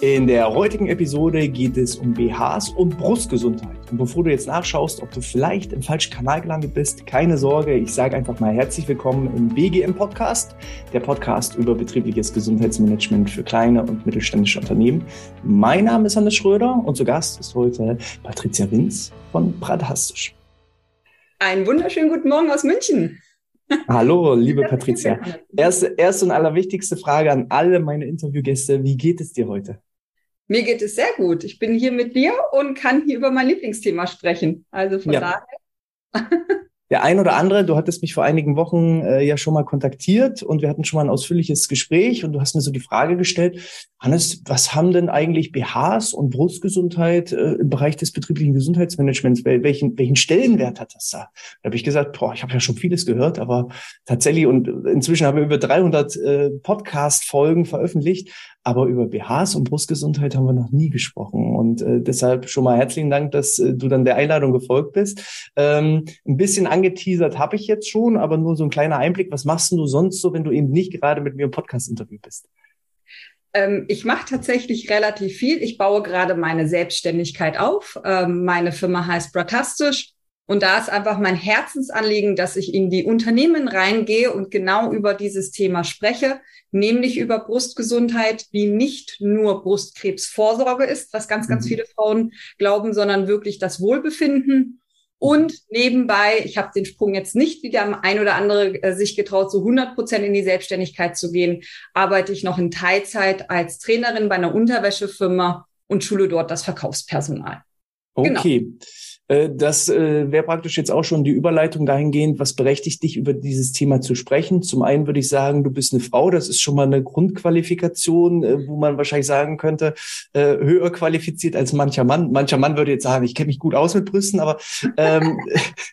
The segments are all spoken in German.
In der heutigen Episode geht es um BHs und Brustgesundheit. Und bevor du jetzt nachschaust, ob du vielleicht im falschen Kanal gelandet bist, keine Sorge, ich sage einfach mal herzlich willkommen im BGM Podcast, der Podcast über betriebliches Gesundheitsmanagement für kleine und mittelständische Unternehmen. Mein Name ist Hannes Schröder und zu Gast ist heute Patricia Winz von Bradastisch. Einen wunderschönen guten Morgen aus München. Hallo, liebe Patricia. Erste, erste und allerwichtigste Frage an alle meine Interviewgäste. Wie geht es dir heute? Mir geht es sehr gut. Ich bin hier mit dir und kann hier über mein Lieblingsthema sprechen. Also von ja. daher. Der ein oder andere, du hattest mich vor einigen Wochen äh, ja schon mal kontaktiert und wir hatten schon mal ein ausführliches Gespräch und du hast mir so die Frage gestellt, Hannes, was haben denn eigentlich BHs und Brustgesundheit äh, im Bereich des betrieblichen Gesundheitsmanagements? Welchen, welchen Stellenwert hat das da? Da habe ich gesagt, boah, ich habe ja schon vieles gehört, aber tatsächlich und inzwischen haben wir über 300 äh, Podcast-Folgen veröffentlicht, aber über BHs und Brustgesundheit haben wir noch nie gesprochen. Und äh, deshalb schon mal herzlichen Dank, dass äh, du dann der Einladung gefolgt bist. Ähm, ein bisschen angeteasert habe ich jetzt schon, aber nur so ein kleiner Einblick. Was machst du sonst so, wenn du eben nicht gerade mit mir im Podcast-Interview bist? Ähm, ich mache tatsächlich relativ viel. Ich baue gerade meine Selbstständigkeit auf. Ähm, meine Firma heißt Bratastisch. Und da ist einfach mein Herzensanliegen, dass ich in die Unternehmen reingehe und genau über dieses Thema spreche, nämlich über Brustgesundheit, die nicht nur Brustkrebsvorsorge ist, was ganz, ganz mhm. viele Frauen glauben, sondern wirklich das Wohlbefinden. Und nebenbei, ich habe den Sprung jetzt nicht, wie der ein oder andere äh, sich getraut, so 100 Prozent in die Selbstständigkeit zu gehen, arbeite ich noch in Teilzeit als Trainerin bei einer Unterwäschefirma und schule dort das Verkaufspersonal. Okay. Genau. Äh, das äh, wäre praktisch jetzt auch schon die Überleitung dahingehend, was berechtigt dich, über dieses Thema zu sprechen. Zum einen würde ich sagen, du bist eine Frau, das ist schon mal eine Grundqualifikation, äh, wo man wahrscheinlich sagen könnte, höher qualifiziert als mancher Mann. Mancher Mann würde jetzt sagen, ich kenne mich gut aus mit Brüsten, aber ähm,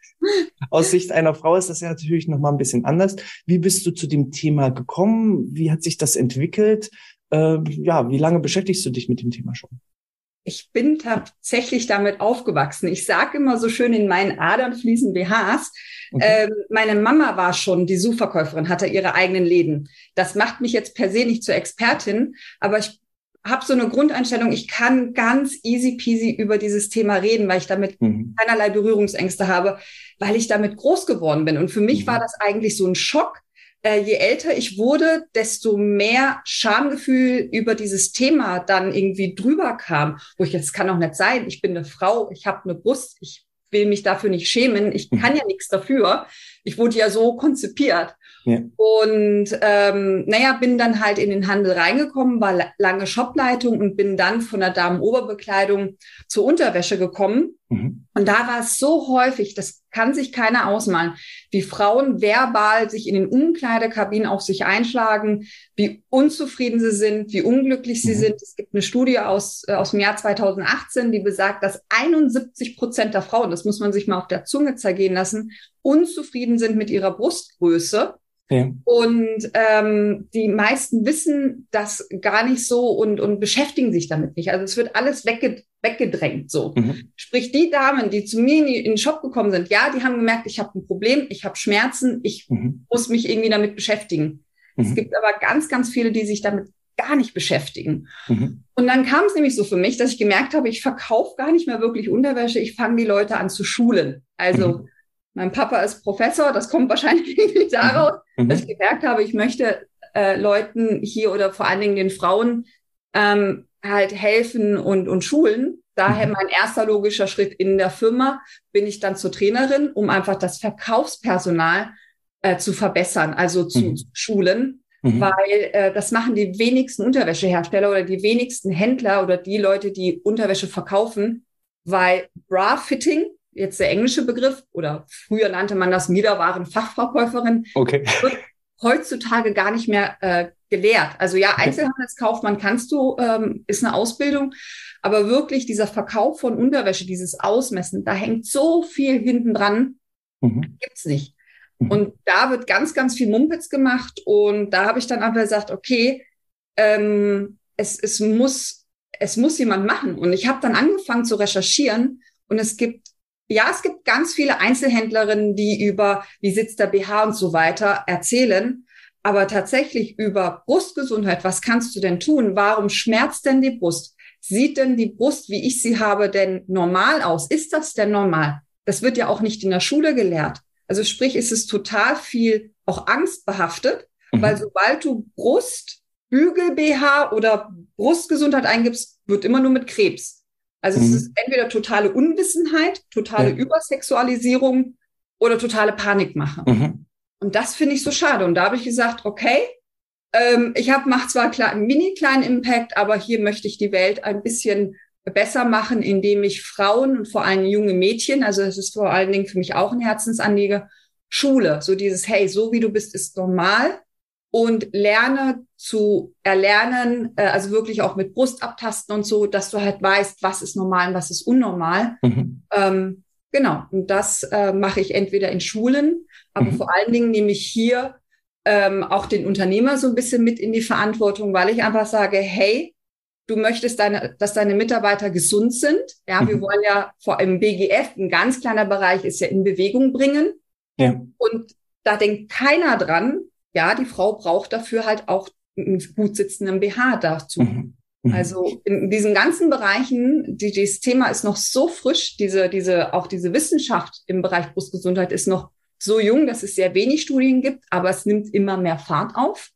aus Sicht einer Frau ist das ja natürlich noch mal ein bisschen anders. Wie bist du zu dem Thema gekommen? Wie hat sich das entwickelt? Ähm, ja, wie lange beschäftigst du dich mit dem Thema schon? Ich bin tatsächlich damit aufgewachsen. Ich sage immer so schön, in meinen Adern fließen BHs. Okay. Ähm, meine Mama war schon die Suchverkäuferin, hatte ihre eigenen Läden. Das macht mich jetzt per se nicht zur Expertin, aber ich habe so eine Grundeinstellung, ich kann ganz easy peasy über dieses Thema reden, weil ich damit mhm. keinerlei Berührungsängste habe, weil ich damit groß geworden bin. Und für mich mhm. war das eigentlich so ein Schock, äh, je älter ich wurde, desto mehr Schamgefühl über dieses Thema dann irgendwie drüber kam, wo ich jetzt kann doch nicht sein, ich bin eine Frau, ich habe eine Brust, ich will mich dafür nicht schämen, ich mhm. kann ja nichts dafür. Ich wurde ja so konzipiert. Ja. Und ähm, naja, bin dann halt in den Handel reingekommen, war lange Shopleitung und bin dann von der Damenoberbekleidung zur Unterwäsche gekommen. Mhm. Und da war es so häufig, das kann sich keiner ausmalen, wie Frauen verbal sich in den Umkleidekabinen auf sich einschlagen, wie unzufrieden sie sind, wie unglücklich sie mhm. sind. Es gibt eine Studie aus, äh, aus dem Jahr 2018, die besagt, dass 71 Prozent der Frauen, das muss man sich mal auf der Zunge zergehen lassen, unzufrieden sind mit ihrer Brustgröße. Ja. Und ähm, die meisten wissen das gar nicht so und, und beschäftigen sich damit nicht. Also es wird alles wegge weggedrängt so. Mhm. Sprich, die Damen, die zu mir in, in, den Shop gekommen sind, ja, die haben gemerkt, ich habe ein Problem, ich habe Schmerzen, ich mhm. muss mich irgendwie damit beschäftigen. Mhm. Es gibt aber ganz, ganz viele, die sich damit gar nicht beschäftigen. Mhm. Und dann kam es nämlich so für mich, dass ich gemerkt habe, ich verkaufe gar nicht mehr wirklich Unterwäsche, ich fange die Leute an zu schulen. Also mhm. Mein Papa ist Professor, das kommt wahrscheinlich irgendwie daraus, mhm. dass ich gemerkt habe, ich möchte äh, Leuten hier oder vor allen Dingen den Frauen ähm, halt helfen und, und schulen. Daher mhm. mein erster logischer Schritt in der Firma bin ich dann zur Trainerin, um einfach das Verkaufspersonal äh, zu verbessern, also zu, mhm. zu schulen, mhm. weil äh, das machen die wenigsten Unterwäschehersteller oder die wenigsten Händler oder die Leute, die Unterwäsche verkaufen, weil Bra-Fitting jetzt der englische Begriff oder früher nannte man das Niederwaren-Fachverkäuferin, okay. wird heutzutage gar nicht mehr äh, gelehrt. Also ja, Einzelhandelskaufmann kannst du, ähm, ist eine Ausbildung, aber wirklich dieser Verkauf von Unterwäsche, dieses Ausmessen, da hängt so viel hinten dran, mhm. gibt's nicht. Mhm. Und da wird ganz, ganz viel Mumpitz gemacht und da habe ich dann einfach gesagt, okay, ähm, es, es muss es muss jemand machen. Und ich habe dann angefangen zu recherchieren und es gibt ja, es gibt ganz viele Einzelhändlerinnen, die über, wie sitzt der BH und so weiter erzählen. Aber tatsächlich über Brustgesundheit, was kannst du denn tun? Warum schmerzt denn die Brust? Sieht denn die Brust, wie ich sie habe, denn normal aus? Ist das denn normal? Das wird ja auch nicht in der Schule gelehrt. Also sprich, ist es total viel auch angstbehaftet, mhm. weil sobald du Brust, Bügel BH oder Brustgesundheit eingibst, wird immer nur mit Krebs. Also mhm. es ist entweder totale Unwissenheit, totale ja. Übersexualisierung oder totale Panikmache. Mhm. Und das finde ich so schade. Und da habe ich gesagt, okay, ähm, ich habe mache zwar einen mini kleinen Impact, aber hier möchte ich die Welt ein bisschen besser machen, indem ich Frauen und vor allem junge Mädchen, also das ist vor allen Dingen für mich auch ein Herzensanliege, Schule, so dieses, hey, so wie du bist, ist normal und lerne zu erlernen, äh, also wirklich auch mit Brust abtasten und so, dass du halt weißt, was ist normal und was ist unnormal. Mhm. Ähm, genau, und das äh, mache ich entweder in Schulen, aber mhm. vor allen Dingen nehme ich hier ähm, auch den Unternehmer so ein bisschen mit in die Verantwortung, weil ich einfach sage, hey, du möchtest deine, dass deine Mitarbeiter gesund sind. Ja, mhm. wir wollen ja vor im BGF, ein ganz kleiner Bereich ist ja in Bewegung bringen. Ja. Und da denkt keiner dran, ja, die Frau braucht dafür halt auch einen gut sitzenden BH dazu. Mhm. mhm. Also in diesen ganzen Bereichen, die, dieses Thema ist noch so frisch, diese, diese, auch diese Wissenschaft im Bereich Brustgesundheit ist noch so jung, dass es sehr wenig Studien gibt, aber es nimmt immer mehr Fahrt auf.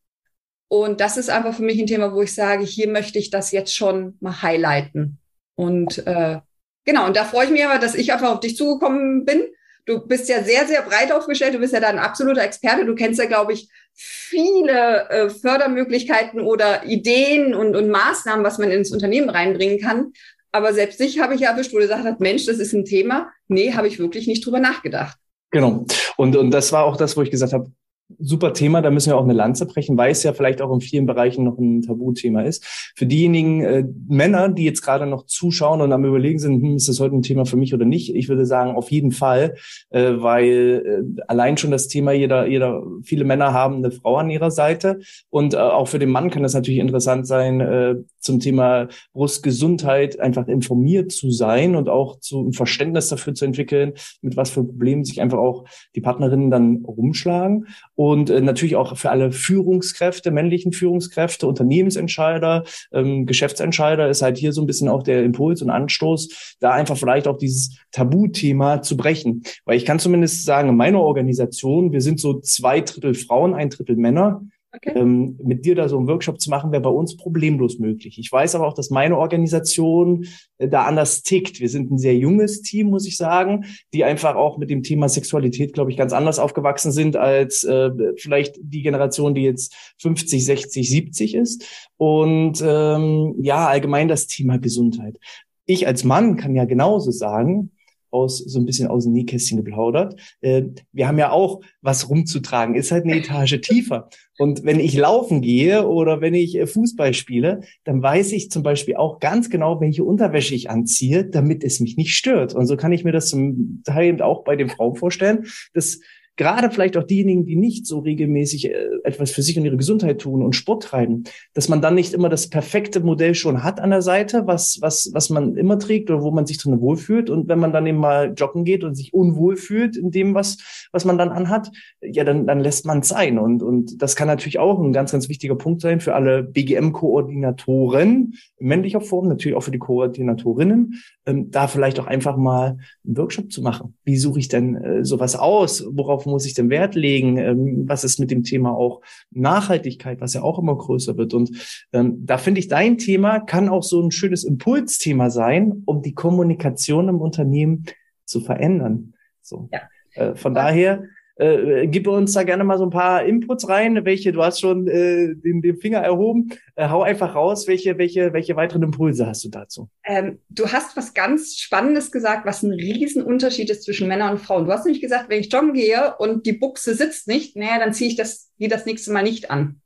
Und das ist einfach für mich ein Thema, wo ich sage, hier möchte ich das jetzt schon mal highlighten. Und äh, genau, und da freue ich mich aber, dass ich einfach auf dich zugekommen bin. Du bist ja sehr, sehr breit aufgestellt. Du bist ja da ein absoluter Experte. Du kennst ja, glaube ich, viele äh, Fördermöglichkeiten oder Ideen und, und Maßnahmen, was man ins Unternehmen reinbringen kann. Aber selbst dich habe ich ja erwischt, wo gesagt hast, Mensch, das ist ein Thema. Nee, habe ich wirklich nicht drüber nachgedacht. Genau. Und, und das war auch das, wo ich gesagt habe, super Thema, da müssen wir auch eine Lanze brechen, weil es ja vielleicht auch in vielen Bereichen noch ein Tabuthema ist. Für diejenigen äh, Männer, die jetzt gerade noch zuschauen und am überlegen sind, hm, ist das heute ein Thema für mich oder nicht, ich würde sagen, auf jeden Fall, äh, weil äh, allein schon das Thema, jeder, jeder, viele Männer haben eine Frau an ihrer Seite. Und äh, auch für den Mann kann das natürlich interessant sein, äh, zum Thema Brustgesundheit einfach informiert zu sein und auch zu ein Verständnis dafür zu entwickeln, mit was für Problemen sich einfach auch die Partnerinnen dann rumschlagen und äh, natürlich auch für alle Führungskräfte, männlichen Führungskräfte, Unternehmensentscheider, ähm, Geschäftsentscheider ist halt hier so ein bisschen auch der Impuls und Anstoß, da einfach vielleicht auch dieses Tabuthema zu brechen. Weil ich kann zumindest sagen, in meiner Organisation, wir sind so zwei Drittel Frauen, ein Drittel Männer. Okay. Ähm, mit dir da so einen Workshop zu machen, wäre bei uns problemlos möglich. Ich weiß aber auch, dass meine Organisation äh, da anders tickt. Wir sind ein sehr junges Team, muss ich sagen, die einfach auch mit dem Thema Sexualität, glaube ich, ganz anders aufgewachsen sind als äh, vielleicht die Generation, die jetzt 50, 60, 70 ist. Und ähm, ja, allgemein das Thema Gesundheit. Ich als Mann kann ja genauso sagen, aus so ein bisschen aus dem Nähkästchen geplaudert. Äh, wir haben ja auch was rumzutragen, ist halt eine Etage tiefer. Und wenn ich laufen gehe oder wenn ich äh, Fußball spiele, dann weiß ich zum Beispiel auch ganz genau, welche Unterwäsche ich anziehe, damit es mich nicht stört. Und so kann ich mir das zum Teil auch bei den Frauen vorstellen, dass gerade vielleicht auch diejenigen, die nicht so regelmäßig äh, etwas für sich und ihre Gesundheit tun und Sport treiben, dass man dann nicht immer das perfekte Modell schon hat an der Seite, was, was, was man immer trägt oder wo man sich drin wohlfühlt. Und wenn man dann eben mal joggen geht und sich unwohl fühlt in dem, was, was man dann anhat, ja, dann, dann lässt man es sein. Und, und das kann natürlich auch ein ganz, ganz wichtiger Punkt sein für alle BGM-Koordinatoren in männlicher Form, natürlich auch für die Koordinatorinnen, ähm, da vielleicht auch einfach mal einen Workshop zu machen. Wie suche ich denn äh, sowas aus? Worauf muss ich denn Wert legen? Ähm, was ist mit dem Thema auch Nachhaltigkeit, was ja auch immer größer wird? Und ähm, da finde ich, dein Thema kann auch so ein schönes Impulsthema sein, um die Kommunikation im Unternehmen zu verändern. So. Ja. Äh, von daher äh, gib uns da gerne mal so ein paar Inputs rein, welche, du hast schon äh, den, den Finger erhoben, äh, hau einfach raus, welche, welche, welche weiteren Impulse hast du dazu? Ähm, du hast was ganz Spannendes gesagt, was ein Riesenunterschied ist zwischen Männern und Frauen. Du hast nämlich gesagt, wenn ich joggen gehe und die Buchse sitzt nicht, naja, dann ziehe ich das, die das nächste Mal nicht an.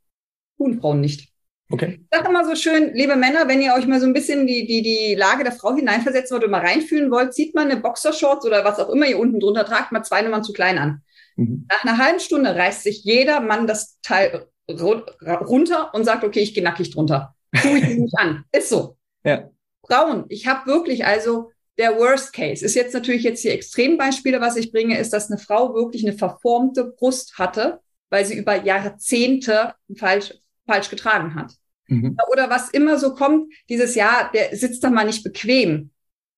Tun Frauen nicht. Okay. Ich sage immer so schön, liebe Männer, wenn ihr euch mal so ein bisschen die, die, die Lage der Frau hineinversetzen wollt und mal reinfühlen wollt, zieht man eine Boxershorts oder was auch immer ihr unten drunter tragt, mal zwei Nummern zu klein an. Mhm. Nach einer halben Stunde reißt sich jeder Mann das Teil runter und sagt, okay, ich gehe nackig drunter. Tue ich mich nicht an. Ist so. Ja. Frauen, ich habe wirklich, also der Worst Case ist jetzt natürlich jetzt die Extrembeispiele, was ich bringe, ist, dass eine Frau wirklich eine verformte Brust hatte, weil sie über Jahrzehnte falsch, falsch getragen hat. Mhm. Oder was immer so kommt, dieses Jahr, der sitzt da mal nicht bequem.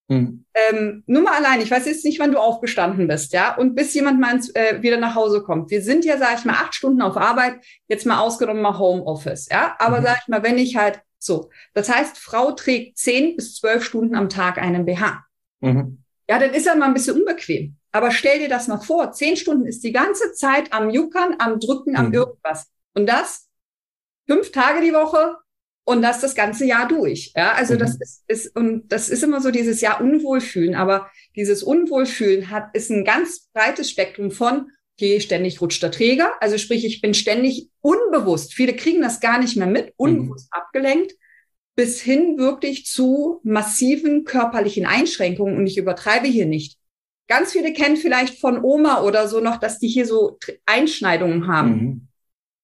Mhm. Ähm, nur mal allein, ich weiß jetzt nicht, wann du aufgestanden bist, ja, und bis jemand mal ins, äh, wieder nach Hause kommt. Wir sind ja, sag ich mal, acht Stunden auf Arbeit, jetzt mal ausgenommen mal Homeoffice, ja, aber mhm. sag ich mal, wenn ich halt so, das heißt, Frau trägt zehn bis zwölf Stunden am Tag einen BH. Mhm. Ja, dann ist er mal ein bisschen unbequem. Aber stell dir das mal vor, zehn Stunden ist die ganze Zeit am Juckern, am Drücken, am mhm. irgendwas. Und das fünf Tage die Woche, und das das ganze Jahr durch. Ja, also mhm. das ist, ist, und das ist immer so dieses Jahr Unwohlfühlen, aber dieses Unwohlfühlen hat, ist ein ganz breites Spektrum von, okay, ständig rutscht der Träger, also sprich, ich bin ständig unbewusst, viele kriegen das gar nicht mehr mit, mhm. unbewusst mhm. abgelenkt, bis hin wirklich zu massiven körperlichen Einschränkungen und ich übertreibe hier nicht. Ganz viele kennen vielleicht von Oma oder so noch, dass die hier so Einschneidungen haben. Mhm.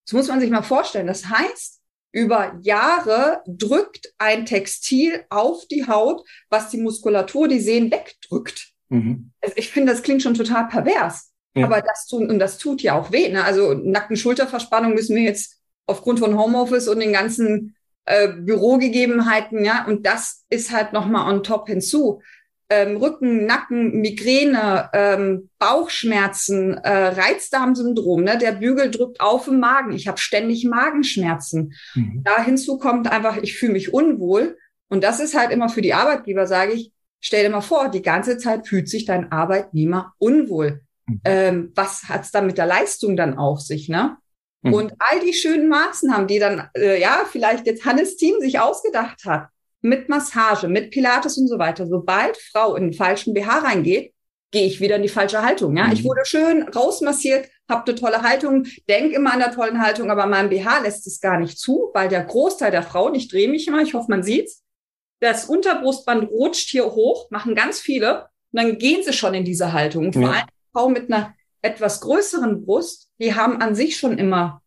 Das muss man sich mal vorstellen. Das heißt, über Jahre drückt ein Textil auf die Haut, was die Muskulatur, die Sehnen wegdrückt. Mhm. Also ich finde, das klingt schon total pervers. Ja. Aber das tut, und das tut ja auch weh. Ne? Also Nacken-Schulterverspannung müssen wir jetzt aufgrund von Homeoffice und den ganzen äh, Bürogegebenheiten, ja, und das ist halt nochmal on top hinzu ähm, Rücken, Nacken, Migräne, ähm, Bauchschmerzen, äh, Reizdarmsyndrom, ne? der Bügel drückt auf im Magen, ich habe ständig Magenschmerzen. Mhm. Da hinzu kommt einfach, ich fühle mich unwohl. Und das ist halt immer für die Arbeitgeber, sage ich, stell dir mal vor, die ganze Zeit fühlt sich dein Arbeitnehmer unwohl. Mhm. Ähm, was hat's da mit der Leistung dann auf sich, ne? Mhm. Und all die schönen Maßnahmen, die dann, äh, ja, vielleicht jetzt Hannes Team sich ausgedacht hat, mit Massage, mit Pilates und so weiter. Sobald Frau in den falschen BH reingeht, gehe ich wieder in die falsche Haltung. Ja, mhm. ich wurde schön rausmassiert, habe eine tolle Haltung, denk immer an der tollen Haltung, aber mein BH lässt es gar nicht zu, weil der Großteil der Frauen, ich drehe mich immer, ich hoffe, man sieht's, das Unterbrustband rutscht hier hoch, machen ganz viele, und dann gehen sie schon in diese Haltung. Und vor ja. allem Frauen mit einer etwas größeren Brust, die haben an sich schon immer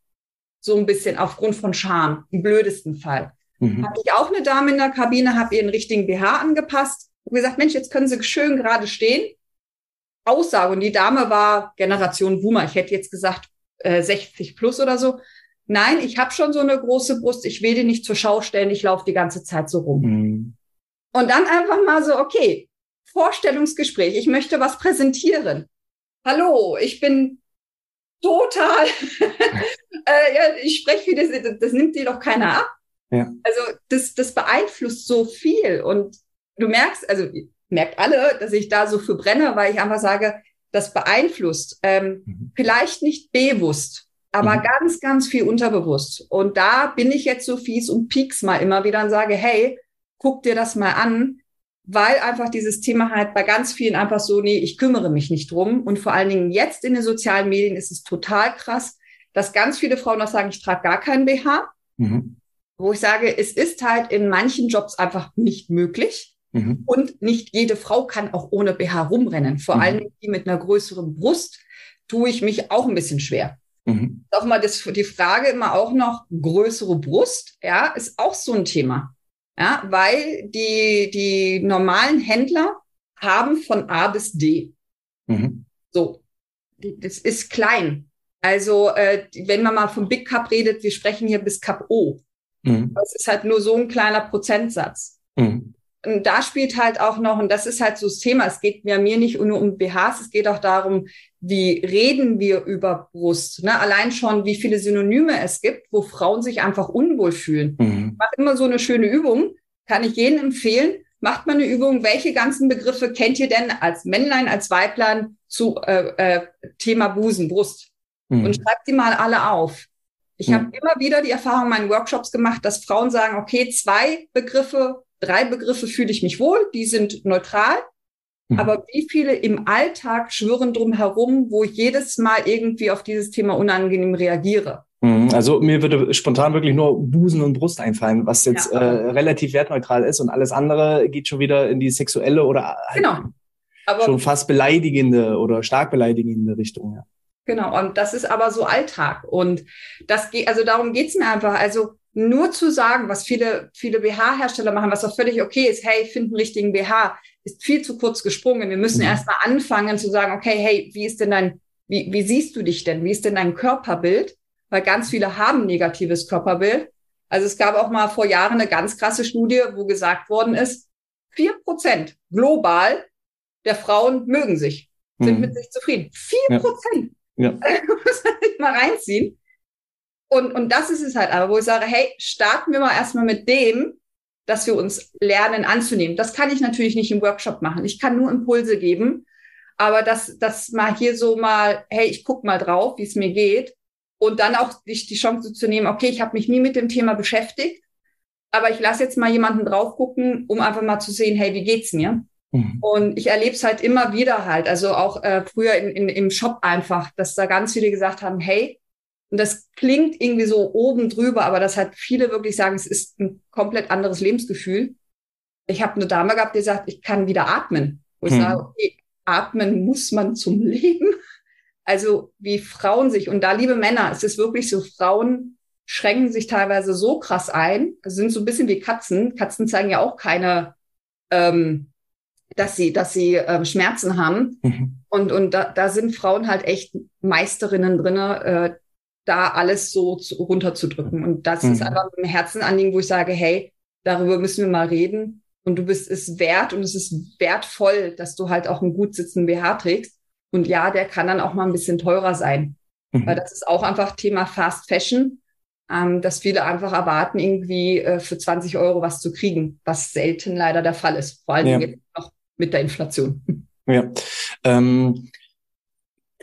so ein bisschen aufgrund von Scham, im blödesten Fall. Mhm. Hatte ich auch eine Dame in der Kabine, habe ihren richtigen BH angepasst und gesagt, Mensch, jetzt können Sie schön gerade stehen. Aussage. Und die Dame war Generation Boomer. Ich hätte jetzt gesagt äh, 60 plus oder so. Nein, ich habe schon so eine große Brust. Ich will die nicht zur Schau stellen. Ich laufe die ganze Zeit so rum. Mhm. Und dann einfach mal so, okay, Vorstellungsgespräch. Ich möchte was präsentieren. Hallo, ich bin total, äh, ja, ich spreche wie das, das nimmt dir doch keiner ab. Ja. Also das, das beeinflusst so viel und du merkst, also merkt alle, dass ich da so für brenne, weil ich einfach sage, das beeinflusst. Ähm, mhm. Vielleicht nicht bewusst, aber mhm. ganz, ganz viel unterbewusst. Und da bin ich jetzt so fies und pieks mal immer wieder und sage, hey, guck dir das mal an, weil einfach dieses Thema halt bei ganz vielen einfach so, nee, ich kümmere mich nicht drum. Und vor allen Dingen jetzt in den sozialen Medien ist es total krass, dass ganz viele Frauen auch sagen, ich trage gar keinen BH. Mhm wo ich sage, es ist halt in manchen Jobs einfach nicht möglich. Mhm. Und nicht jede Frau kann auch ohne BH rumrennen. Vor mhm. allem die mit einer größeren Brust tue ich mich auch ein bisschen schwer. Mhm. Auch mal das, die Frage immer auch noch, größere Brust, ja, ist auch so ein Thema. Ja, weil die, die normalen Händler haben von A bis D. Mhm. So. Das ist klein. Also, äh, wenn man mal vom Big Cup redet, wir sprechen hier bis Cup O. Mhm. Das ist halt nur so ein kleiner Prozentsatz. Mhm. Und da spielt halt auch noch, und das ist halt so das Thema, es geht mir, mir nicht nur um BHs, es geht auch darum, wie reden wir über Brust. Ne? Allein schon, wie viele Synonyme es gibt, wo Frauen sich einfach unwohl fühlen. Mhm. Macht immer so eine schöne Übung, kann ich jedem empfehlen. Macht mal eine Übung, welche ganzen Begriffe kennt ihr denn als Männlein, als Weiblein zu äh, äh, Thema Busen, Brust? Mhm. Und schreibt die mal alle auf. Ich mhm. habe immer wieder die Erfahrung in meinen Workshops gemacht, dass Frauen sagen, okay, zwei Begriffe, drei Begriffe fühle ich mich wohl, die sind neutral. Mhm. Aber wie viele im Alltag schwören drum herum, wo ich jedes Mal irgendwie auf dieses Thema unangenehm reagiere? Mhm. Also mir würde spontan wirklich nur Busen und Brust einfallen, was jetzt ja. äh, relativ wertneutral ist und alles andere geht schon wieder in die sexuelle oder genau. Aber schon fast beleidigende oder stark beleidigende Richtung. Ja. Genau, und das ist aber so Alltag. Und das geht, also darum geht's mir einfach. Also nur zu sagen, was viele, viele BH-Hersteller machen, was auch völlig okay ist, hey, find einen richtigen BH, ist viel zu kurz gesprungen. Wir müssen mhm. erstmal anfangen zu sagen, okay, hey, wie ist denn dein, wie, wie siehst du dich denn? Wie ist denn dein Körperbild? Weil ganz viele haben negatives Körperbild. Also es gab auch mal vor Jahren eine ganz krasse Studie, wo gesagt worden ist, vier Prozent global der Frauen mögen sich, sind mhm. mit sich zufrieden. Vier Prozent. Ja. Ja. muss man mal reinziehen. Und, und das ist es halt aber, wo ich sage, hey, starten wir mal erstmal mit dem, dass wir uns lernen anzunehmen. Das kann ich natürlich nicht im Workshop machen. Ich kann nur Impulse geben. Aber das, das mal hier so mal, hey, ich guck mal drauf, wie es mir geht. Und dann auch die, die Chance zu nehmen, okay, ich habe mich nie mit dem Thema beschäftigt, aber ich lasse jetzt mal jemanden drauf gucken, um einfach mal zu sehen, hey, wie geht's mir? Mhm. Und ich erlebe es halt immer wieder halt, also auch äh, früher in, in, im Shop einfach, dass da ganz viele gesagt haben, hey, und das klingt irgendwie so oben drüber, aber das hat viele wirklich sagen, es ist ein komplett anderes Lebensgefühl. Ich habe eine Dame gehabt, die sagt, ich kann wieder atmen. Wo ich hm. sage, okay, atmen muss man zum Leben. Also wie Frauen sich, und da liebe Männer, es ist wirklich so, Frauen schränken sich teilweise so krass ein, also sind so ein bisschen wie Katzen. Katzen zeigen ja auch keine, ähm, dass sie, dass sie ähm, Schmerzen haben. Mhm. Und, und da, da sind Frauen halt echt Meisterinnen drinne, äh, da alles so zu, runterzudrücken. Und das mhm. ist einfach ein Herzenanliegen, wo ich sage, hey, darüber müssen wir mal reden. Und du bist es wert und es ist wertvoll, dass du halt auch einen gut sitzenden BH trägst. Und ja, der kann dann auch mal ein bisschen teurer sein. Mhm. Weil das ist auch einfach Thema Fast Fashion, ähm, dass viele einfach erwarten, irgendwie äh, für 20 Euro was zu kriegen, was selten leider der Fall ist. Vor allem ja. Mit der Inflation. Ja. Ähm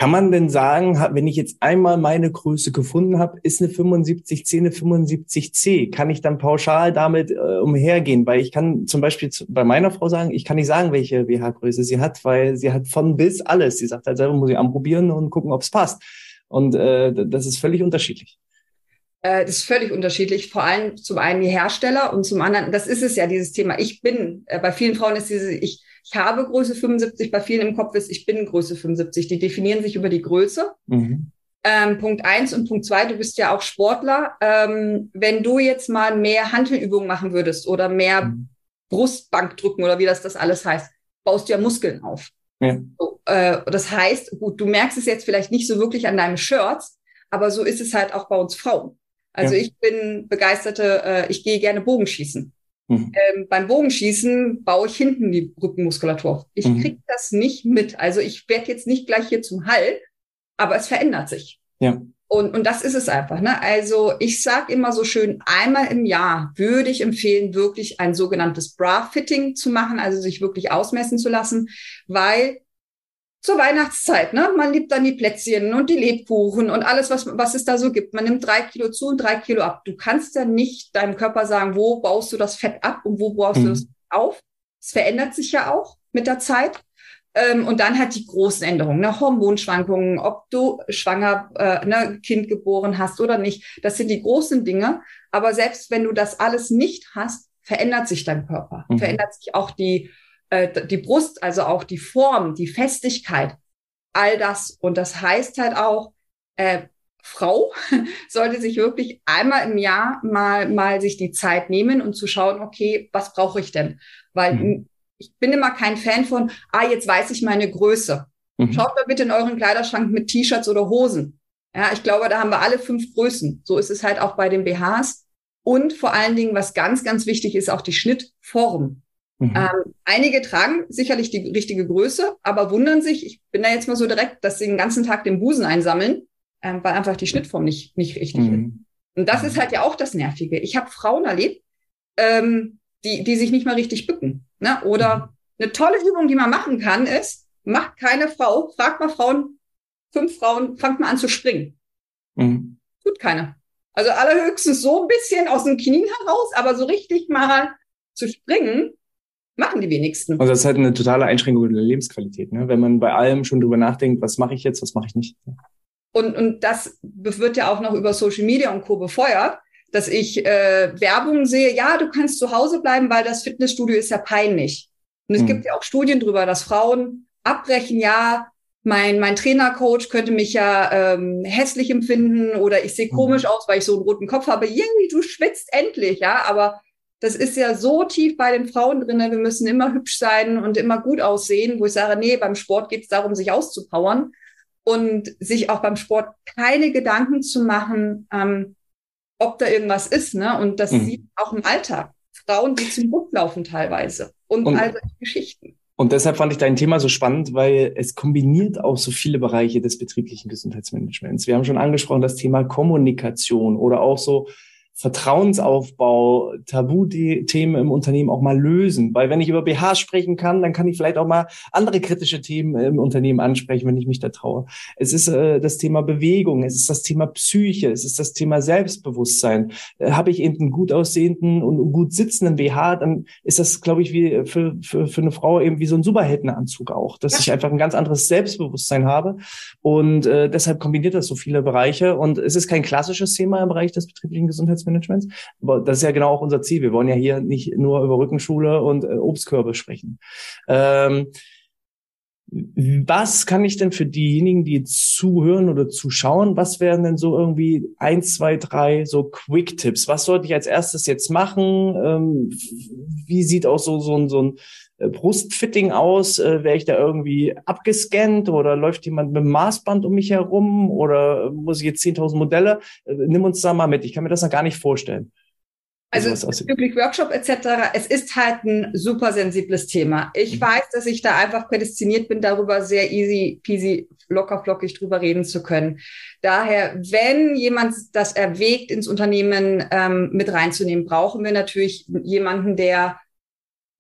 kann man denn sagen, wenn ich jetzt einmal meine Größe gefunden habe, ist eine 75C eine 75C? Kann ich dann pauschal damit äh, umhergehen? Weil ich kann zum Beispiel zu, bei meiner Frau sagen, ich kann nicht sagen, welche BH-Größe sie hat, weil sie hat von bis alles. Sie sagt halt selber, muss ich anprobieren und gucken, ob es passt. Und äh, das ist völlig unterschiedlich. Äh, das ist völlig unterschiedlich. Vor allem zum einen die Hersteller und zum anderen, das ist es ja, dieses Thema. Ich bin, äh, bei vielen Frauen ist diese, ich, ich habe Größe 75, bei vielen im Kopf ist, ich bin Größe 75. Die definieren sich über die Größe. Mhm. Ähm, Punkt eins und Punkt zwei, du bist ja auch Sportler. Ähm, wenn du jetzt mal mehr Handelübungen machen würdest oder mehr mhm. Brustbank drücken oder wie das das alles heißt, baust du ja Muskeln auf. Ja. So, äh, das heißt, gut, du merkst es jetzt vielleicht nicht so wirklich an deinem Shirts, aber so ist es halt auch bei uns Frauen. Also ja. ich bin begeisterte, äh, ich gehe gerne Bogenschießen. Mhm. Ähm, beim Bogenschießen baue ich hinten die Rückenmuskulatur auf. Ich mhm. kriege das nicht mit. Also ich werde jetzt nicht gleich hier zum Hall, aber es verändert sich. Ja. Und, und das ist es einfach. Ne? Also ich sage immer so schön, einmal im Jahr würde ich empfehlen, wirklich ein sogenanntes Bra-Fitting zu machen, also sich wirklich ausmessen zu lassen, weil zur Weihnachtszeit, ne? Man liebt dann die Plätzchen und die Lebkuchen und alles, was, was es da so gibt. Man nimmt drei Kilo zu und drei Kilo ab. Du kannst ja nicht deinem Körper sagen, wo baust du das Fett ab und wo baust mhm. du das auf. Es verändert sich ja auch mit der Zeit. Ähm, und dann hat die großen Änderungen, ne? Hormonschwankungen, ob du schwanger, äh, ne, Kind geboren hast oder nicht. Das sind die großen Dinge. Aber selbst wenn du das alles nicht hast, verändert sich dein Körper. Mhm. Verändert sich auch die äh, die Brust, also auch die Form, die Festigkeit, all das. Und das heißt halt auch, äh, Frau sollte sich wirklich einmal im Jahr mal, mal sich die Zeit nehmen und zu schauen, okay, was brauche ich denn? Weil mhm. ich bin immer kein Fan von, ah, jetzt weiß ich meine Größe. Mhm. Schaut mal bitte in euren Kleiderschrank mit T-Shirts oder Hosen. Ja, ich glaube, da haben wir alle fünf Größen. So ist es halt auch bei den BHs. Und vor allen Dingen, was ganz, ganz wichtig ist, auch die Schnittform. Mhm. Ähm, einige tragen sicherlich die richtige Größe, aber wundern sich, ich bin da jetzt mal so direkt, dass sie den ganzen Tag den Busen einsammeln, ähm, weil einfach die Schnittform nicht, nicht richtig mhm. ist. Und das ist halt ja auch das Nervige. Ich habe Frauen erlebt, ähm, die, die sich nicht mal richtig bücken. Ne? Oder mhm. eine tolle Übung, die man machen kann, ist, macht keine Frau, fragt mal Frauen, fünf Frauen, fangt mal an zu springen. Mhm. Tut keine. Also allerhöchstens so ein bisschen aus dem Knien heraus, aber so richtig mal zu springen, machen die wenigsten. Also das ist halt eine totale Einschränkung der Lebensqualität, ne? wenn man bei allem schon drüber nachdenkt, was mache ich jetzt, was mache ich nicht. Und, und das wird ja auch noch über Social Media und Co. befeuert, dass ich äh, Werbung sehe, ja, du kannst zu Hause bleiben, weil das Fitnessstudio ist ja peinlich. Und es hm. gibt ja auch Studien darüber, dass Frauen abbrechen, ja, mein, mein Trainercoach könnte mich ja ähm, hässlich empfinden oder ich sehe mhm. komisch aus, weil ich so einen roten Kopf habe. Irgendwie, du schwitzt endlich, ja, aber das ist ja so tief bei den Frauen drinne. Wir müssen immer hübsch sein und immer gut aussehen, wo ich sage, nee, beim Sport geht es darum, sich auszupowern und sich auch beim Sport keine Gedanken zu machen, ähm, ob da irgendwas ist. Ne? Und das mhm. sieht auch im Alltag. Frauen, die zum Bus laufen teilweise und, und all solche Geschichten. Und deshalb fand ich dein Thema so spannend, weil es kombiniert auch so viele Bereiche des betrieblichen Gesundheitsmanagements. Wir haben schon angesprochen das Thema Kommunikation oder auch so Vertrauensaufbau, Tabuthemen im Unternehmen auch mal lösen. Weil wenn ich über BH sprechen kann, dann kann ich vielleicht auch mal andere kritische Themen im Unternehmen ansprechen, wenn ich mich da traue. Es ist äh, das Thema Bewegung, es ist das Thema Psyche, es ist das Thema Selbstbewusstsein. Äh, Habe ich eben einen gut aussehenden und gut sitzenden BH, dann ist das, glaube ich, wie für, für, für eine Frau eben wie so ein Superheldenanzug auch, dass ja. ich einfach ein ganz anderes Selbstbewusstsein habe. Und äh, deshalb kombiniert das so viele Bereiche. Und es ist kein klassisches Thema im Bereich des betrieblichen Gesundheitsmanagements Managements. Aber das ist ja genau auch unser Ziel. Wir wollen ja hier nicht nur über Rückenschule und äh, Obstkörbe sprechen. Ähm, was kann ich denn für diejenigen, die zuhören oder zuschauen, was wären denn so irgendwie eins, zwei, drei so Quick-Tipps? Was sollte ich als erstes jetzt machen? Ähm, wie sieht auch so, so, so ein Brustfitting aus? Äh, Wäre ich da irgendwie abgescannt oder läuft jemand mit dem Maßband um mich herum oder muss ich jetzt 10.000 Modelle? Äh, nimm uns da mal mit. Ich kann mir das noch gar nicht vorstellen. Also bezüglich Workshop etc., es ist halt ein super sensibles Thema. Ich mhm. weiß, dass ich da einfach prädestiniert bin, darüber sehr easy peasy, locker flockig drüber reden zu können. Daher, wenn jemand das erwägt, ins Unternehmen ähm, mit reinzunehmen, brauchen wir natürlich jemanden, der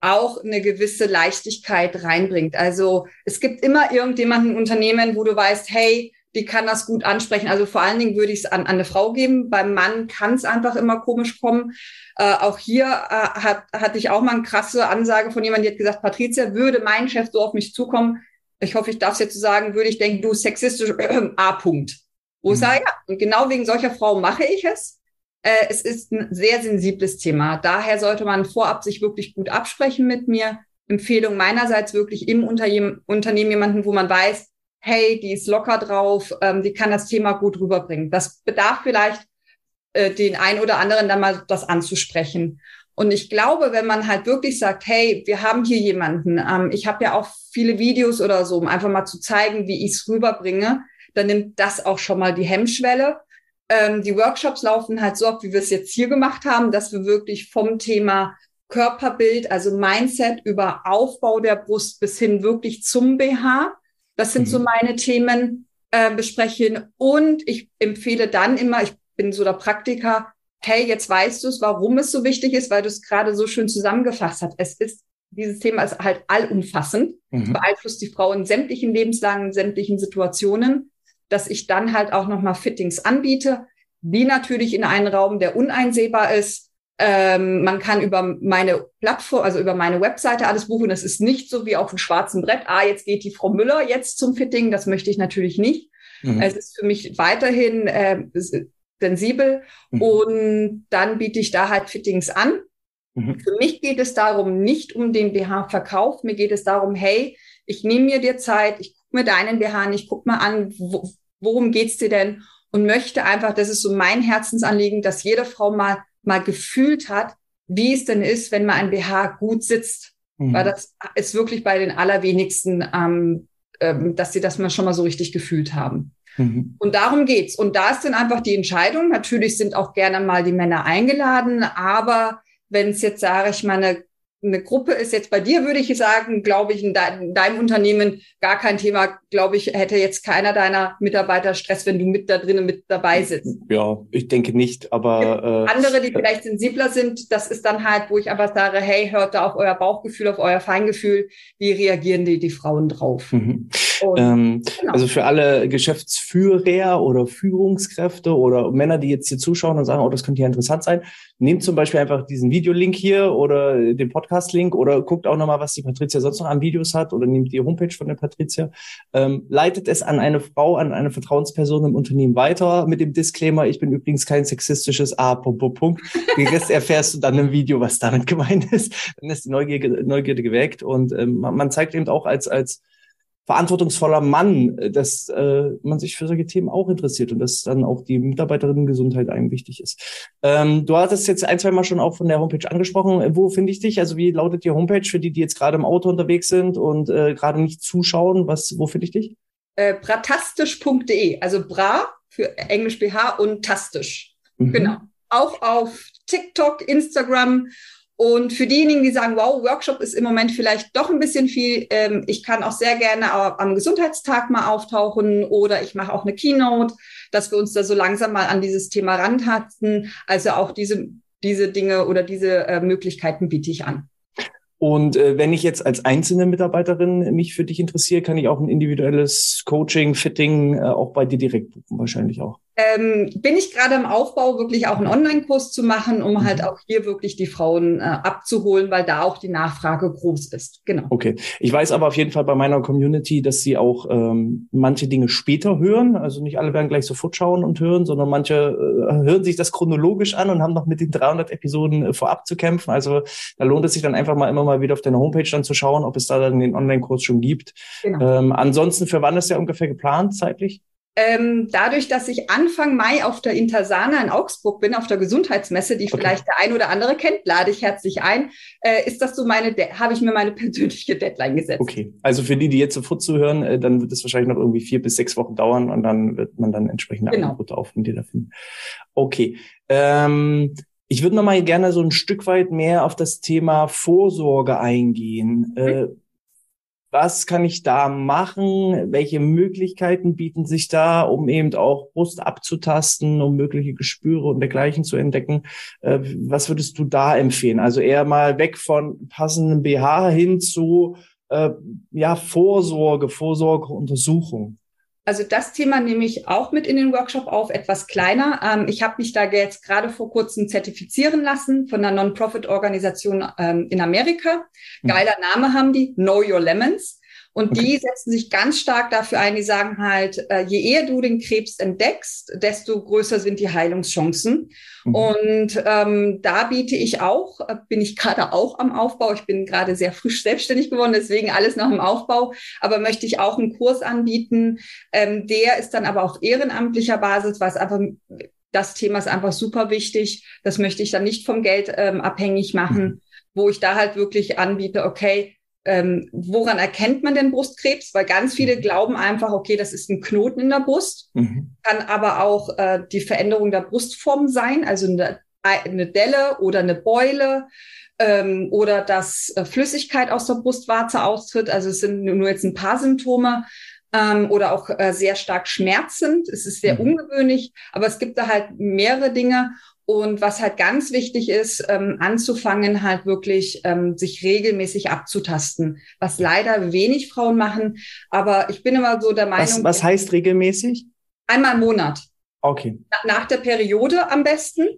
auch eine gewisse Leichtigkeit reinbringt. Also es gibt immer irgendjemanden im Unternehmen, wo du weißt, hey, die kann das gut ansprechen. Also vor allen Dingen würde ich es an, an eine Frau geben. Beim Mann kann es einfach immer komisch kommen. Äh, auch hier äh, hat, hatte ich auch mal eine krasse Ansage von jemandem, die hat gesagt, Patricia, würde mein Chef so auf mich zukommen, ich hoffe, ich darf es jetzt so sagen, würde ich denken, du sexistisch, äh, A-Punkt. Wo mhm. ich sage, ja, und genau wegen solcher Frau mache ich es. Äh, es ist ein sehr sensibles Thema. Daher sollte man vorab sich wirklich gut absprechen mit mir. Empfehlung meinerseits wirklich im Unternehmen jemanden, wo man weiß, hey, die ist locker drauf, ähm, die kann das Thema gut rüberbringen. Das bedarf vielleicht äh, den einen oder anderen dann mal das anzusprechen. Und ich glaube, wenn man halt wirklich sagt, hey, wir haben hier jemanden, ähm, ich habe ja auch viele Videos oder so, um einfach mal zu zeigen, wie ich es rüberbringe, dann nimmt das auch schon mal die Hemmschwelle. Ähm, die Workshops laufen halt so ab, wie wir es jetzt hier gemacht haben, dass wir wirklich vom Thema Körperbild, also Mindset über Aufbau der Brust bis hin wirklich zum BH. Das sind mhm. so meine Themen äh, besprechen. Und ich empfehle dann immer, ich bin so der Praktiker, hey, jetzt weißt du es, warum es so wichtig ist, weil du es gerade so schön zusammengefasst hast. Es ist, dieses Thema ist halt allumfassend, mhm. beeinflusst die Frau in sämtlichen Lebenslagen, in sämtlichen Situationen dass ich dann halt auch nochmal Fittings anbiete, die natürlich in einen Raum, der uneinsehbar ist. Ähm, man kann über meine Plattform, also über meine Webseite alles buchen. Das ist nicht so wie auf dem schwarzen Brett. Ah, jetzt geht die Frau Müller jetzt zum Fitting. Das möchte ich natürlich nicht. Mhm. Es ist für mich weiterhin äh, sensibel mhm. und dann biete ich da halt Fittings an. Mhm. Für mich geht es darum, nicht um den BH-Verkauf. Mir geht es darum, hey, ich nehme mir dir Zeit, ich mir deinen BH an, ich gucke mal an, wo, worum geht's dir denn? Und möchte einfach, das ist so mein Herzensanliegen, dass jede Frau mal, mal gefühlt hat, wie es denn ist, wenn mal ein BH gut sitzt. Mhm. Weil das ist wirklich bei den allerwenigsten, ähm, ähm, dass sie das mal schon mal so richtig gefühlt haben. Mhm. Und darum geht's. Und da ist dann einfach die Entscheidung. Natürlich sind auch gerne mal die Männer eingeladen, aber wenn es jetzt, sage ich mal, eine eine Gruppe ist jetzt bei dir, würde ich sagen, glaube ich, in, de in, deinem Unternehmen gar kein Thema. Glaube ich, hätte jetzt keiner deiner Mitarbeiter Stress, wenn du mit da drinnen mit dabei sitzt. Ja, ich denke nicht, aber. Äh, andere, die vielleicht sensibler sind, das ist dann halt, wo ich einfach sage, hey, hört da auf euer Bauchgefühl, auf euer Feingefühl. Wie reagieren die, die Frauen drauf? Mhm. Und, ähm, genau. Also für alle Geschäftsführer oder Führungskräfte oder Männer, die jetzt hier zuschauen und sagen, oh, das könnte ja interessant sein, nehmt zum Beispiel einfach diesen Videolink hier oder den Podcast-Link oder guckt auch nochmal, was die Patricia sonst noch an Videos hat oder nehmt die Homepage von der Patricia, ähm, leitet es an eine Frau, an eine Vertrauensperson im Unternehmen weiter mit dem Disclaimer, ich bin übrigens kein sexistisches A. Punkt, Punkt, Punkt. Den Rest erfährst du dann im Video, was damit gemeint ist. Dann ist die Neugierde, Neugierde geweckt und ähm, man zeigt eben auch als, als verantwortungsvoller Mann, äh, dass äh, man sich für solche Themen auch interessiert und dass dann auch die Mitarbeiterinnengesundheit einem wichtig ist. Ähm, du hattest jetzt ein, zwei Mal schon auch von der Homepage angesprochen. Wo finde ich dich? Also wie lautet die Homepage für die, die jetzt gerade im Auto unterwegs sind und äh, gerade nicht zuschauen? Was, wo finde ich dich? Äh, bratastisch.de, also bra für Englisch BH und tastisch. Mhm. Genau. Auch auf TikTok, Instagram und für diejenigen, die sagen, wow, Workshop ist im Moment vielleicht doch ein bisschen viel, ähm, ich kann auch sehr gerne am Gesundheitstag mal auftauchen oder ich mache auch eine Keynote, dass wir uns da so langsam mal an dieses Thema rantasten. Also auch diese, diese Dinge oder diese äh, Möglichkeiten biete ich an. Und äh, wenn ich jetzt als einzelne Mitarbeiterin mich für dich interessiere, kann ich auch ein individuelles Coaching, Fitting äh, auch bei dir direkt buchen, wahrscheinlich auch ähm, bin ich gerade im Aufbau, wirklich auch einen Online-Kurs zu machen, um halt mhm. auch hier wirklich die Frauen äh, abzuholen, weil da auch die Nachfrage groß ist. Genau. Okay. Ich weiß aber auf jeden Fall bei meiner Community, dass sie auch ähm, manche Dinge später hören. Also nicht alle werden gleich sofort schauen und hören, sondern manche äh, hören sich das chronologisch an und haben noch mit den 300 Episoden äh, vorab zu kämpfen. Also da lohnt es sich dann einfach mal immer mal wieder auf deine Homepage dann zu schauen, ob es da dann den Online-Kurs schon gibt. Genau. Ähm, ansonsten, für wann ist der ungefähr geplant zeitlich? Ähm, dadurch, dass ich Anfang Mai auf der Intersana in Augsburg bin, auf der Gesundheitsmesse, die okay. vielleicht der ein oder andere kennt, lade ich herzlich ein, äh, ist das so meine, habe ich mir meine persönliche Deadline gesetzt. Okay, also für die, die jetzt sofort zuhören, äh, dann wird es wahrscheinlich noch irgendwie vier bis sechs Wochen dauern und dann wird man dann entsprechende genau. Angebote auf und dir da finden. Okay. Ähm, ich würde noch mal gerne so ein Stück weit mehr auf das Thema Vorsorge eingehen. Mhm. Äh, was kann ich da machen? Welche Möglichkeiten bieten sich da, um eben auch Brust abzutasten, um mögliche Gespüre und dergleichen zu entdecken? Äh, was würdest du da empfehlen? Also eher mal weg von passendem BH hin zu äh, ja Vorsorge, Vorsorgeuntersuchung. Also das Thema nehme ich auch mit in den Workshop auf, etwas kleiner. Ähm, ich habe mich da jetzt gerade vor kurzem zertifizieren lassen von einer Non-Profit-Organisation ähm, in Amerika. Hm. Geiler Name haben die, Know Your Lemons. Und okay. die setzen sich ganz stark dafür ein, die sagen halt, äh, je eher du den Krebs entdeckst, desto größer sind die Heilungschancen. Mhm. Und ähm, da biete ich auch, äh, bin ich gerade auch am Aufbau. Ich bin gerade sehr frisch selbstständig geworden, deswegen alles noch im Aufbau. Aber möchte ich auch einen Kurs anbieten. Ähm, der ist dann aber auf ehrenamtlicher Basis, was einfach das Thema ist einfach super wichtig. Das möchte ich dann nicht vom Geld ähm, abhängig machen, mhm. wo ich da halt wirklich anbiete, okay, ähm, woran erkennt man denn Brustkrebs? Weil ganz viele mhm. glauben einfach, okay, das ist ein Knoten in der Brust, mhm. kann aber auch äh, die Veränderung der Brustform sein, also eine, eine Delle oder eine Beule ähm, oder dass äh, Flüssigkeit aus der Brustwarze austritt. Also es sind nur jetzt ein paar Symptome. Ähm, oder auch äh, sehr stark schmerzend. Es ist sehr mhm. ungewöhnlich, aber es gibt da halt mehrere Dinge. Und was halt ganz wichtig ist, ähm, anzufangen, halt wirklich ähm, sich regelmäßig abzutasten, was leider wenig Frauen machen. Aber ich bin immer so der Meinung. Was, was heißt regelmäßig? Einmal im Monat. Okay. Nach der Periode am besten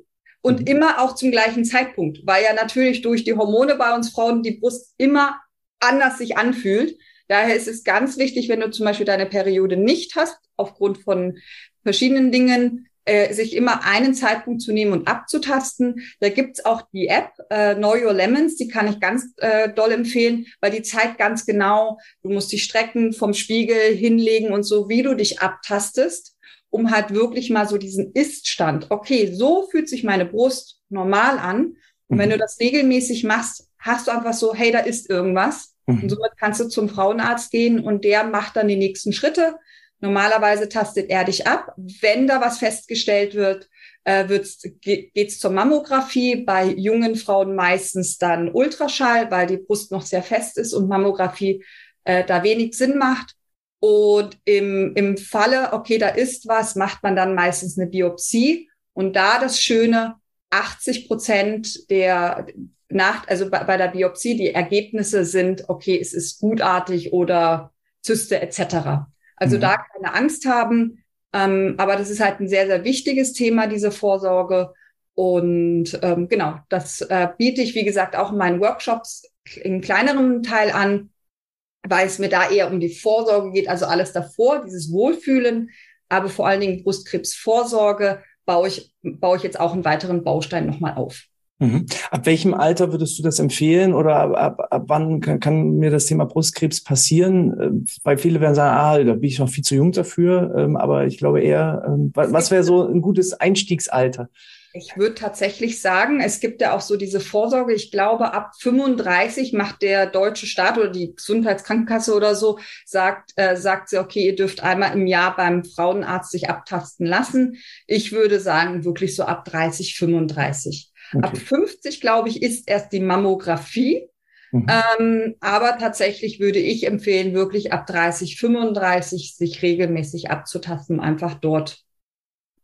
und mhm. immer auch zum gleichen Zeitpunkt, weil ja natürlich durch die Hormone bei uns Frauen die Brust immer anders sich anfühlt. Daher ist es ganz wichtig, wenn du zum Beispiel deine Periode nicht hast, aufgrund von verschiedenen Dingen, äh, sich immer einen Zeitpunkt zu nehmen und abzutasten. Da gibt's auch die App äh, Know Your Lemons, die kann ich ganz äh, doll empfehlen, weil die zeigt ganz genau, du musst dich strecken, vom Spiegel hinlegen und so, wie du dich abtastest, um halt wirklich mal so diesen Ist-Stand. Okay, so fühlt sich meine Brust normal an. Und mhm. wenn du das regelmäßig machst, hast du einfach so, hey, da ist irgendwas. Mhm. Und somit kannst du zum Frauenarzt gehen und der macht dann die nächsten Schritte Normalerweise tastet er dich ab. Wenn da was festgestellt wird, äh, geht es zur Mammographie. Bei jungen Frauen meistens dann Ultraschall, weil die Brust noch sehr fest ist und Mammographie äh, da wenig Sinn macht. Und im, im Falle, okay, da ist was, macht man dann meistens eine Biopsie. Und da das Schöne, 80 Prozent der nach, also bei, bei der Biopsie, die Ergebnisse sind, okay, es ist gutartig oder Zyste etc. Also mhm. da keine Angst haben. Ähm, aber das ist halt ein sehr, sehr wichtiges Thema, diese Vorsorge. Und ähm, genau, das äh, biete ich, wie gesagt, auch in meinen Workshops in kleinerem Teil an, weil es mir da eher um die Vorsorge geht, also alles davor, dieses Wohlfühlen, aber vor allen Dingen Brustkrebsvorsorge baue ich, baue ich jetzt auch einen weiteren Baustein nochmal auf. Mhm. Ab welchem Alter würdest du das empfehlen oder ab, ab, ab wann kann, kann, mir das Thema Brustkrebs passieren? Ähm, weil viele werden sagen, ah, da bin ich noch viel zu jung dafür, ähm, aber ich glaube eher, ähm, was wäre so ein gutes Einstiegsalter? Ich würde tatsächlich sagen, es gibt ja auch so diese Vorsorge. Ich glaube, ab 35 macht der deutsche Staat oder die Gesundheitskrankenkasse oder so, sagt, äh, sagt sie, okay, ihr dürft einmal im Jahr beim Frauenarzt sich abtasten lassen. Ich würde sagen, wirklich so ab 30, 35. Okay. Ab 50, glaube ich, ist erst die Mammographie. Mhm. Ähm, aber tatsächlich würde ich empfehlen, wirklich ab 30, 35 sich regelmäßig abzutasten, einfach dort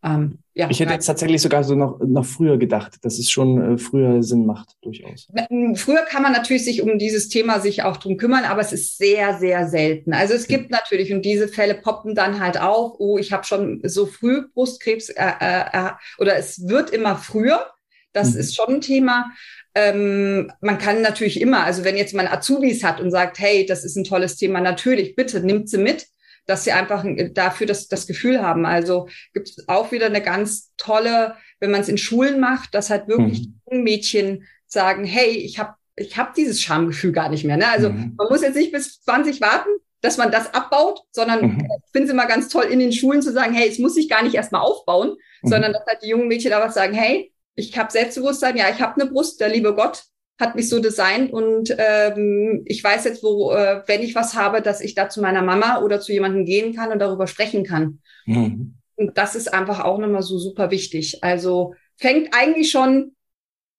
ähm, ja, ich hätte jetzt tatsächlich sogar so noch, noch früher gedacht, dass es schon äh, früher Sinn macht, durchaus. Früher kann man natürlich sich um dieses Thema sich auch drum kümmern, aber es ist sehr, sehr selten. Also es gibt natürlich, und diese Fälle poppen dann halt auf, oh, ich habe schon so früh Brustkrebs äh, äh, äh, oder es wird immer früher. Das mhm. ist schon ein Thema. Ähm, man kann natürlich immer, also wenn jetzt man Azubis hat und sagt, hey, das ist ein tolles Thema, natürlich, bitte nimmt sie mit dass sie einfach dafür das, das Gefühl haben. Also gibt es auch wieder eine ganz tolle, wenn man es in Schulen macht, dass halt wirklich mhm. Mädchen sagen, hey, ich habe ich hab dieses Schamgefühl gar nicht mehr. Ne? Also mhm. man muss jetzt nicht bis 20 warten, dass man das abbaut, sondern mhm. ich finde es immer ganz toll, in den Schulen zu sagen, hey, es muss sich gar nicht erstmal aufbauen, mhm. sondern dass halt die jungen Mädchen da was sagen, hey, ich habe Selbstbewusstsein, ja, ich habe eine Brust, der liebe Gott hat mich so designt und ähm, ich weiß jetzt, wo, äh, wenn ich was habe, dass ich da zu meiner Mama oder zu jemandem gehen kann und darüber sprechen kann. Mhm. Und das ist einfach auch nochmal so super wichtig. Also fängt eigentlich schon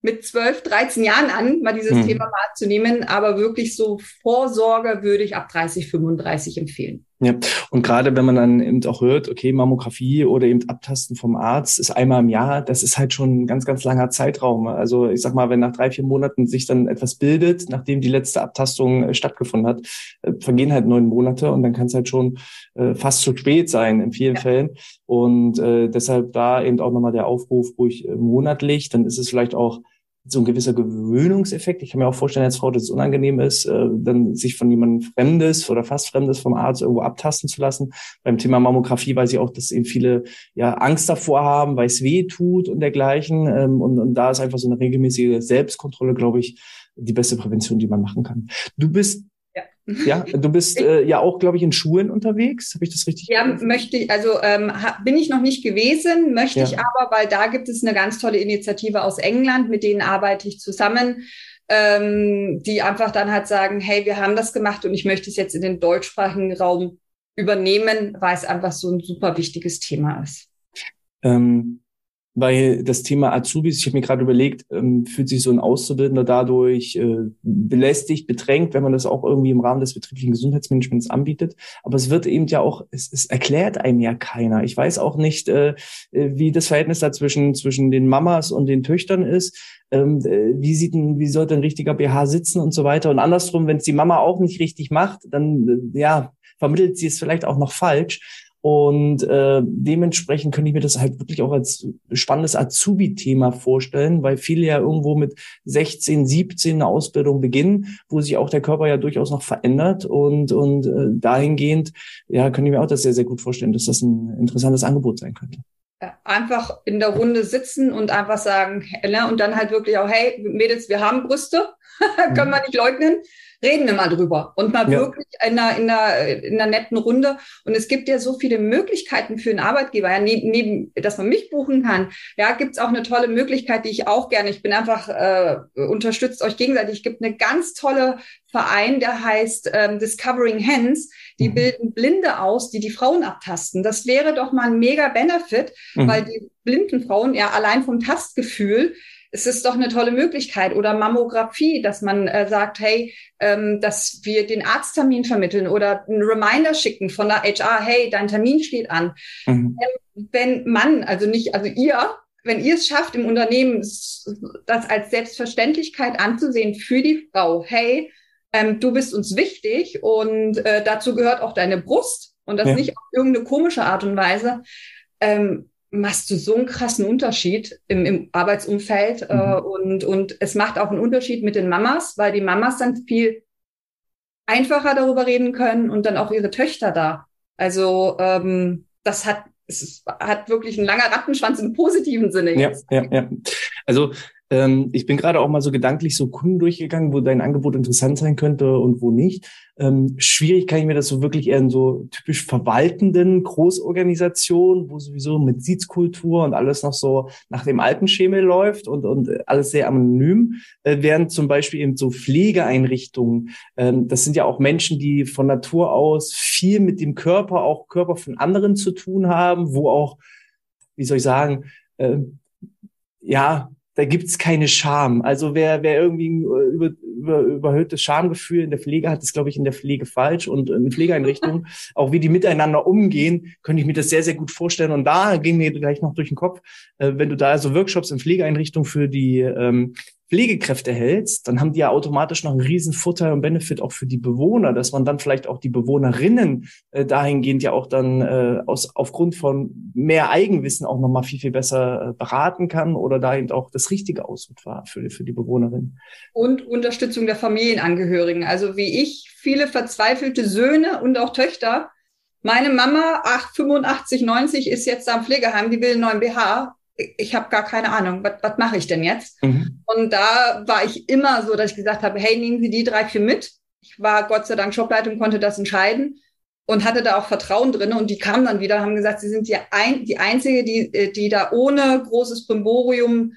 mit 12, 13 Jahren an, mal dieses mhm. Thema mal zu nehmen, aber wirklich so Vorsorge würde ich ab 30, 35 empfehlen. Ja, und gerade wenn man dann eben auch hört, okay, Mammographie oder eben Abtasten vom Arzt ist einmal im Jahr, das ist halt schon ein ganz, ganz langer Zeitraum. Also ich sag mal, wenn nach drei, vier Monaten sich dann etwas bildet, nachdem die letzte Abtastung äh, stattgefunden hat, äh, vergehen halt neun Monate und dann kann es halt schon äh, fast zu spät sein in vielen ja. Fällen. Und äh, deshalb da eben auch nochmal der Aufruf ruhig äh, monatlich, dann ist es vielleicht auch so ein gewisser Gewöhnungseffekt. Ich kann mir auch vorstellen als Frau, dass es unangenehm ist, äh, dann sich von jemandem Fremdes oder fast Fremdes vom Arzt irgendwo abtasten zu lassen. Beim Thema Mammographie weiß ich auch, dass eben viele ja Angst davor haben, weil es weh tut und dergleichen. Ähm, und, und da ist einfach so eine regelmäßige Selbstkontrolle, glaube ich, die beste Prävention, die man machen kann. Du bist ja, du bist äh, ja auch, glaube ich, in Schulen unterwegs. Habe ich das richtig? Ja, gesagt? möchte ich. Also ähm, bin ich noch nicht gewesen, möchte ja. ich aber, weil da gibt es eine ganz tolle Initiative aus England, mit denen arbeite ich zusammen, ähm, die einfach dann halt sagen, hey, wir haben das gemacht und ich möchte es jetzt in den deutschsprachigen Raum übernehmen, weil es einfach so ein super wichtiges Thema ist. Ähm, weil das Thema Azubis, ich habe mir gerade überlegt, ähm, fühlt sich so ein Auszubildender dadurch äh, belästigt, bedrängt, wenn man das auch irgendwie im Rahmen des betrieblichen Gesundheitsmanagements anbietet. Aber es wird eben ja auch, es, es erklärt einem ja keiner. Ich weiß auch nicht, äh, äh wie das Verhältnis da zwischen, zwischen den Mamas und den Töchtern ist. Ähm, äh, wie sieht ein, wie sollte ein richtiger BH sitzen und so weiter. Und andersrum, wenn es die Mama auch nicht richtig macht, dann äh, ja, vermittelt sie es vielleicht auch noch falsch. Und äh, dementsprechend könnte ich mir das halt wirklich auch als spannendes Azubi-Thema vorstellen, weil viele ja irgendwo mit 16, 17 eine Ausbildung beginnen, wo sich auch der Körper ja durchaus noch verändert. Und, und äh, dahingehend, ja, könnte ich mir auch das sehr, sehr gut vorstellen, dass das ein interessantes Angebot sein könnte. Einfach in der Runde sitzen und einfach sagen, ne, und dann halt wirklich auch, hey, Mädels, wir haben Brüste, können wir nicht leugnen reden wir mal drüber und mal ja. wirklich in einer, in, einer, in einer netten Runde. Und es gibt ja so viele Möglichkeiten für einen Arbeitgeber, ja, neben, neben dass man mich buchen kann. Ja, gibt's auch eine tolle Möglichkeit, die ich auch gerne, ich bin einfach, äh, unterstützt euch gegenseitig. Es gibt eine ganz tolle Verein, der heißt ähm, Discovering Hands. Die mhm. bilden Blinde aus, die die Frauen abtasten. Das wäre doch mal ein mega Benefit, mhm. weil die blinden Frauen ja allein vom Tastgefühl es ist doch eine tolle Möglichkeit. Oder Mammographie, dass man äh, sagt, hey, ähm, dass wir den Arzttermin vermitteln oder einen Reminder schicken von der HR, hey, dein Termin steht an. Mhm. Ähm, wenn man, also nicht, also ihr, wenn ihr es schafft, im Unternehmen das als Selbstverständlichkeit anzusehen für die Frau, hey, ähm, du bist uns wichtig und äh, dazu gehört auch deine Brust und das ja. nicht auf irgendeine komische Art und Weise, ähm, machst du so einen krassen Unterschied im, im Arbeitsumfeld äh, mhm. äh, und, und es macht auch einen Unterschied mit den Mamas, weil die Mamas dann viel einfacher darüber reden können und dann auch ihre Töchter da. Also ähm, das hat es hat wirklich ein langer Rattenschwanz im positiven Sinne jetzt. Ja, ja, ja. Also Ähm, ich bin gerade auch mal so gedanklich so Kunden durchgegangen, wo dein Angebot interessant sein könnte und wo nicht. Ähm, schwierig kann ich mir das so wirklich eher in so typisch verwaltenden Großorganisationen, wo sowieso mit Sitzkultur und alles noch so nach dem alten Schemel läuft und, und alles sehr anonym, äh, während zum Beispiel eben so Pflegeeinrichtungen, ähm, das sind ja auch Menschen, die von Natur aus viel mit dem Körper, auch Körper von anderen zu tun haben, wo auch, wie soll ich sagen, äh, ja, da gibt's keine Scham. Also wer, wer irgendwie ein äh, über, über, überhöhtes Schamgefühl in der Pflege hat, ist, glaube ich, in der Pflege falsch. Und in Pflegeeinrichtungen, auch wie die miteinander umgehen, könnte ich mir das sehr, sehr gut vorstellen. Und da ging mir gleich noch durch den Kopf, äh, wenn du da so Workshops in Pflegeeinrichtungen für die ähm, Pflegekräfte hältst, dann haben die ja automatisch noch einen riesen Vorteil und Benefit auch für die Bewohner, dass man dann vielleicht auch die Bewohnerinnen äh, dahingehend ja auch dann äh, aus, aufgrund von mehr Eigenwissen auch nochmal viel, viel besser äh, beraten kann oder da eben auch das Richtige aussucht war für, für die Bewohnerin. Und Unterstützung der Familienangehörigen. Also wie ich, viele verzweifelte Söhne und auch Töchter. Meine Mama, 8, 85, 90, ist jetzt am Pflegeheim, die will einen neuen BH ich habe gar keine Ahnung, was, was mache ich denn jetzt? Mhm. Und da war ich immer so, dass ich gesagt habe, hey, nehmen Sie die drei, vier mit. Ich war Gott sei Dank Shopleitung, konnte das entscheiden und hatte da auch Vertrauen drin. Und die kamen dann wieder, haben gesagt, sie sind die, ein, die Einzige, die, äh, die da ohne großes Brimborium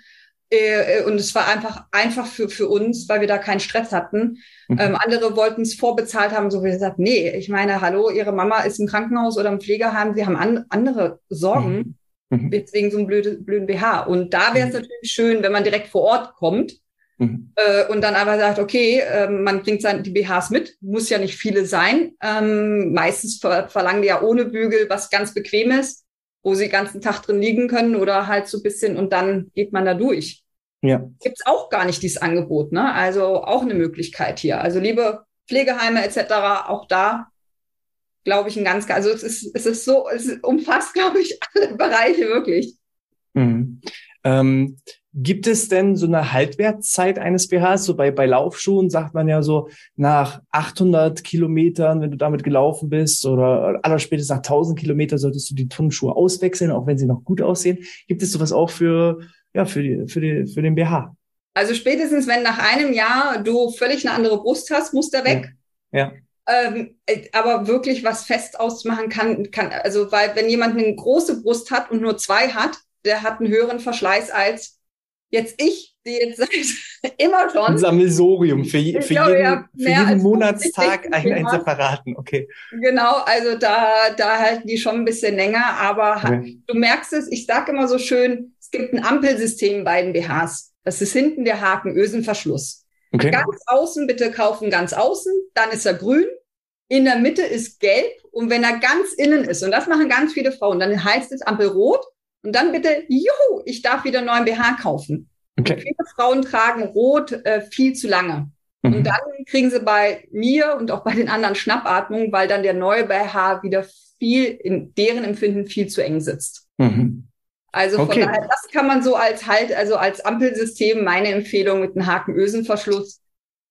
äh, äh, und es war einfach einfach für, für uns, weil wir da keinen Stress hatten. Mhm. Ähm, andere wollten es vorbezahlt haben, so wie gesagt, nee, ich meine, hallo, ihre Mama ist im Krankenhaus oder im Pflegeheim, sie haben an, andere Sorgen. Mhm. Mhm. Deswegen so ein blöde, blöden BH. Und da wäre es mhm. natürlich schön, wenn man direkt vor Ort kommt mhm. äh, und dann aber sagt, okay, äh, man bringt sein, die BHs mit, muss ja nicht viele sein. Ähm, meistens ver verlangen die ja ohne Bügel was ganz Bequemes, wo sie den ganzen Tag drin liegen können oder halt so ein bisschen und dann geht man da durch. Ja. Gibt's auch gar nicht dieses Angebot, ne? Also auch eine Möglichkeit hier. Also liebe Pflegeheime etc., auch da glaube ich, ein ganz, also es ist, es ist so, es umfasst, glaube ich, alle Bereiche wirklich. Mhm. Ähm, gibt es denn so eine Haltwertszeit eines BHs? So bei, bei Laufschuhen sagt man ja so nach 800 Kilometern, wenn du damit gelaufen bist oder allerspätestens nach 1000 Kilometern solltest du die Turnschuhe auswechseln, auch wenn sie noch gut aussehen. Gibt es sowas auch für, ja, für die, für die, für den BH? Also spätestens, wenn nach einem Jahr du völlig eine andere Brust hast, muss der weg. Ja. ja. Ähm, äh, aber wirklich was fest ausmachen kann, kann, also weil wenn jemand eine große Brust hat und nur zwei hat, der hat einen höheren Verschleiß als jetzt ich, die jetzt seit immer schon. Ein Sammelsorium für, je, für glaube, jeden, für jeden Monatstag einen, einen separaten, okay. Genau, also da, da halten die schon ein bisschen länger, aber okay. du merkst es, ich sage immer so schön, es gibt ein Ampelsystem bei den BHs. Das ist hinten der Haken, Ösenverschluss. Okay. Ganz außen bitte kaufen, ganz außen, dann ist er grün. In der Mitte ist gelb und wenn er ganz innen ist, und das machen ganz viele Frauen, dann heißt es Ampel rot und dann bitte, juhu, ich darf wieder einen neuen BH kaufen. Okay. viele Frauen tragen rot äh, viel zu lange. Mhm. Und dann kriegen sie bei mir und auch bei den anderen Schnappatmungen, weil dann der neue BH wieder viel, in deren Empfinden viel zu eng sitzt. Mhm. Also von okay. daher, das kann man so als halt, also als Ampelsystem, meine Empfehlung mit einem Hakenösenverschluss,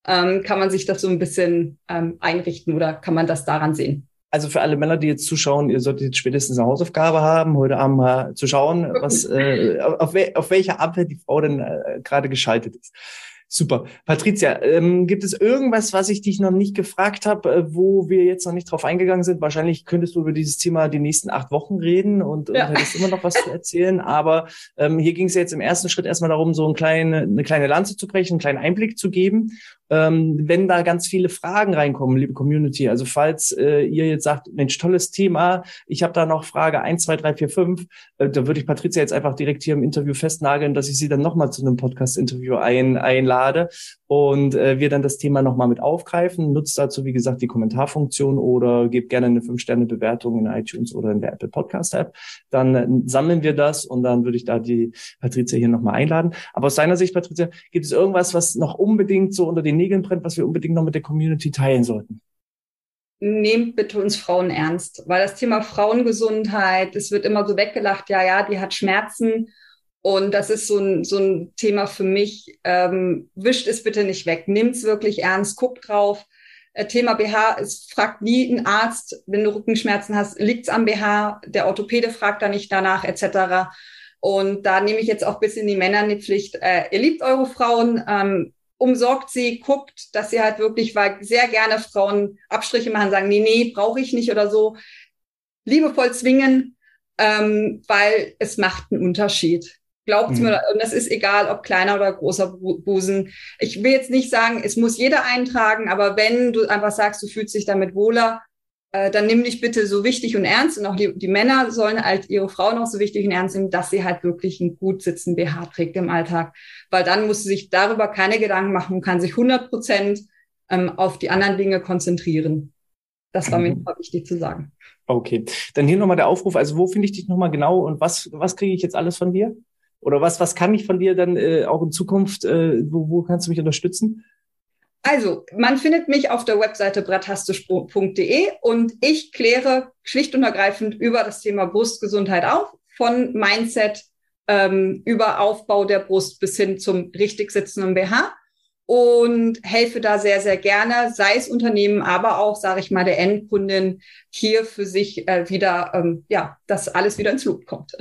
ähm, kann man sich das so ein bisschen ähm, einrichten oder kann man das daran sehen? Also für alle Männer, die jetzt zuschauen, ihr solltet jetzt spätestens eine Hausaufgabe haben, heute Abend mal zu schauen, was, äh, auf, auf welcher Ampel die Frau denn äh, gerade geschaltet ist. Super. Patricia, ähm, gibt es irgendwas, was ich dich noch nicht gefragt habe, äh, wo wir jetzt noch nicht drauf eingegangen sind? Wahrscheinlich könntest du über dieses Thema die nächsten acht Wochen reden und, ja. und hättest immer noch was zu erzählen. Aber ähm, hier ging es ja jetzt im ersten Schritt erstmal darum, so ein kleine, eine kleine Lanze zu brechen, einen kleinen Einblick zu geben ähm, wenn da ganz viele Fragen reinkommen, liebe Community. Also falls äh, ihr jetzt sagt, Mensch, tolles Thema, ich habe da noch Frage 1, 2, 3, 4, 5, äh, da würde ich Patricia jetzt einfach direkt hier im Interview festnageln, dass ich sie dann nochmal zu einem Podcast-Interview ein, einlade und äh, wir dann das Thema nochmal mit aufgreifen. Nutzt dazu, wie gesagt, die Kommentarfunktion oder gebt gerne eine 5-Sterne-Bewertung in iTunes oder in der Apple Podcast-App. Dann äh, sammeln wir das und dann würde ich da die Patricia hier nochmal einladen. Aber aus deiner Sicht, Patricia, gibt es irgendwas, was noch unbedingt so unter den Nägeln brennt, was wir unbedingt noch mit der Community teilen sollten? Nehmt bitte uns Frauen ernst, weil das Thema Frauengesundheit, es wird immer so weggelacht, ja, ja, die hat Schmerzen. Und das ist so ein, so ein Thema für mich. Ähm, wischt es bitte nicht weg. Nimmt es wirklich ernst, guckt drauf. Äh, Thema BH, es fragt nie ein Arzt, wenn du Rückenschmerzen hast, liegt's am BH. Der Orthopäde fragt da nicht danach, etc. Und da nehme ich jetzt auch bis in die Männer in die Pflicht. Äh, ihr liebt eure Frauen, ähm, umsorgt sie, guckt, dass sie halt wirklich, weil sehr gerne Frauen Abstriche machen, sagen, nee, nee, brauche ich nicht oder so. Liebevoll zwingen, ähm, weil es macht einen Unterschied. Glaubt mhm. mir, und das ist egal, ob kleiner oder großer Busen. Ich will jetzt nicht sagen, es muss jeder eintragen, aber wenn du einfach sagst, du fühlst dich damit wohler, dann nimm dich bitte so wichtig und ernst. Und auch die, die Männer sollen halt ihre Frauen auch so wichtig und ernst nehmen, dass sie halt wirklich einen gut sitzenden BH trägt im Alltag. Weil dann muss sie sich darüber keine Gedanken machen und kann sich 100 Prozent ähm, auf die anderen Dinge konzentrieren. Das war mir mhm. wichtig zu sagen. Okay, dann hier nochmal der Aufruf. Also wo finde ich dich nochmal genau und was, was kriege ich jetzt alles von dir? Oder was, was kann ich von dir dann äh, auch in Zukunft, äh, wo, wo kannst du mich unterstützen? Also, man findet mich auf der Webseite bratastisch.de und ich kläre schlicht und ergreifend über das Thema Brustgesundheit auf, von Mindset ähm, über Aufbau der Brust bis hin zum richtig sitzenden BH und helfe da sehr, sehr gerne, sei es Unternehmen, aber auch, sage ich mal, der Endkundin hier für sich äh, wieder, ähm, ja, dass alles wieder ins Loop kommt.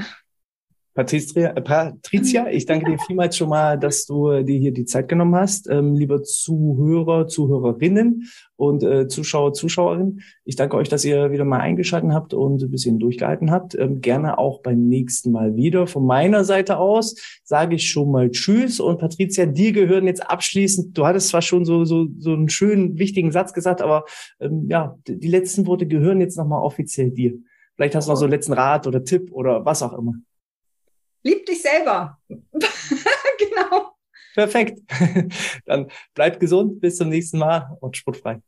Patricia, äh, Patricia, ich danke dir vielmals schon mal, dass du äh, dir hier die Zeit genommen hast. Ähm, liebe Zuhörer, Zuhörerinnen und äh, Zuschauer, Zuschauerinnen, ich danke euch, dass ihr wieder mal eingeschaltet habt und ein bisschen durchgehalten habt. Ähm, gerne auch beim nächsten Mal wieder. Von meiner Seite aus sage ich schon mal Tschüss und Patricia, dir gehören jetzt abschließend, du hattest zwar schon so, so, so einen schönen, wichtigen Satz gesagt, aber ähm, ja, die letzten Worte gehören jetzt nochmal offiziell dir. Vielleicht hast du noch so einen letzten Rat oder Tipp oder was auch immer. Lieb dich selber. genau. Perfekt. Dann bleib gesund. Bis zum nächsten Mal und sportfrei.